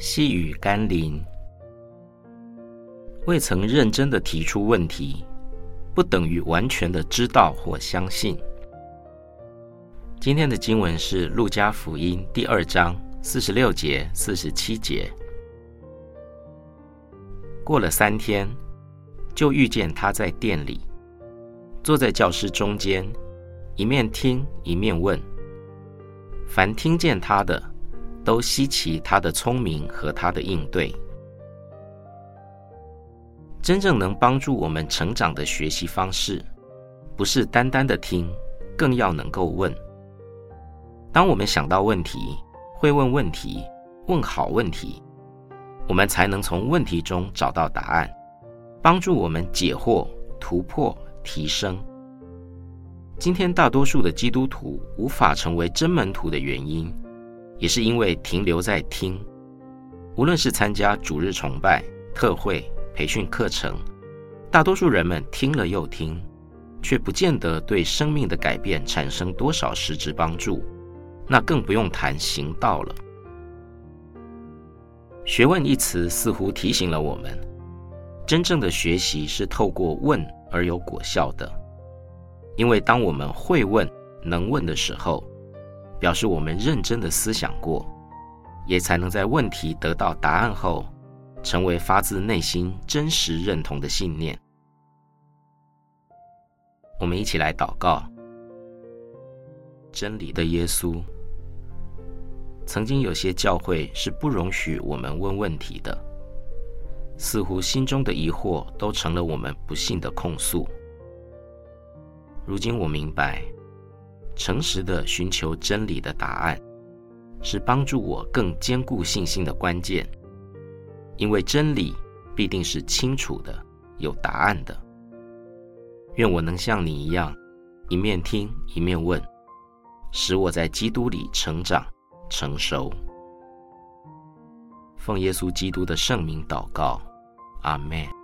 细雨甘霖，未曾认真的提出问题，不等于完全的知道或相信。今天的经文是《路加福音》第二章四十六节、四十七节。过了三天，就遇见他在店里，坐在教师中间，一面听一面问。凡听见他的，都稀奇他的聪明和他的应对。真正能帮助我们成长的学习方式，不是单单的听，更要能够问。当我们想到问题，会问问题，问好问题，我们才能从问题中找到答案，帮助我们解惑、突破、提升。今天大多数的基督徒无法成为真门徒的原因，也是因为停留在听。无论是参加主日崇拜、特会、培训课程，大多数人们听了又听，却不见得对生命的改变产生多少实质帮助。那更不用谈行道了。学问一词似乎提醒了我们，真正的学习是透过问而有果效的。因为当我们会问、能问的时候，表示我们认真的思想过，也才能在问题得到答案后，成为发自内心真实认同的信念。我们一起来祷告：真理的耶稣，曾经有些教会是不容许我们问问题的，似乎心中的疑惑都成了我们不幸的控诉。如今我明白，诚实的寻求真理的答案，是帮助我更坚固信心的关键。因为真理必定是清楚的、有答案的。愿我能像你一样，一面听一面问，使我在基督里成长成熟。奉耶稣基督的圣名祷告，阿门。